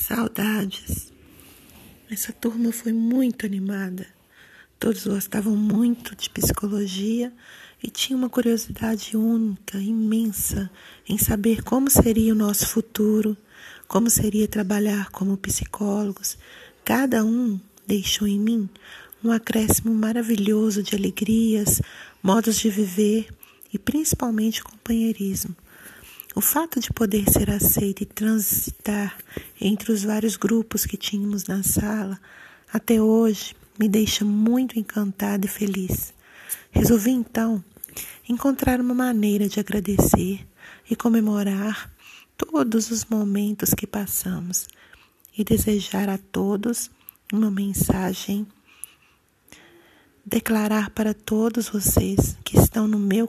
Saudades. Essa turma foi muito animada. Todos gostavam muito de psicologia e tinham uma curiosidade única, imensa, em saber como seria o nosso futuro, como seria trabalhar como psicólogos. Cada um deixou em mim um acréscimo maravilhoso de alegrias, modos de viver e principalmente companheirismo. O fato de poder ser aceita e transitar entre os vários grupos que tínhamos na sala até hoje me deixa muito encantada e feliz. Resolvi então encontrar uma maneira de agradecer e comemorar todos os momentos que passamos e desejar a todos uma mensagem declarar para todos vocês que estão no meu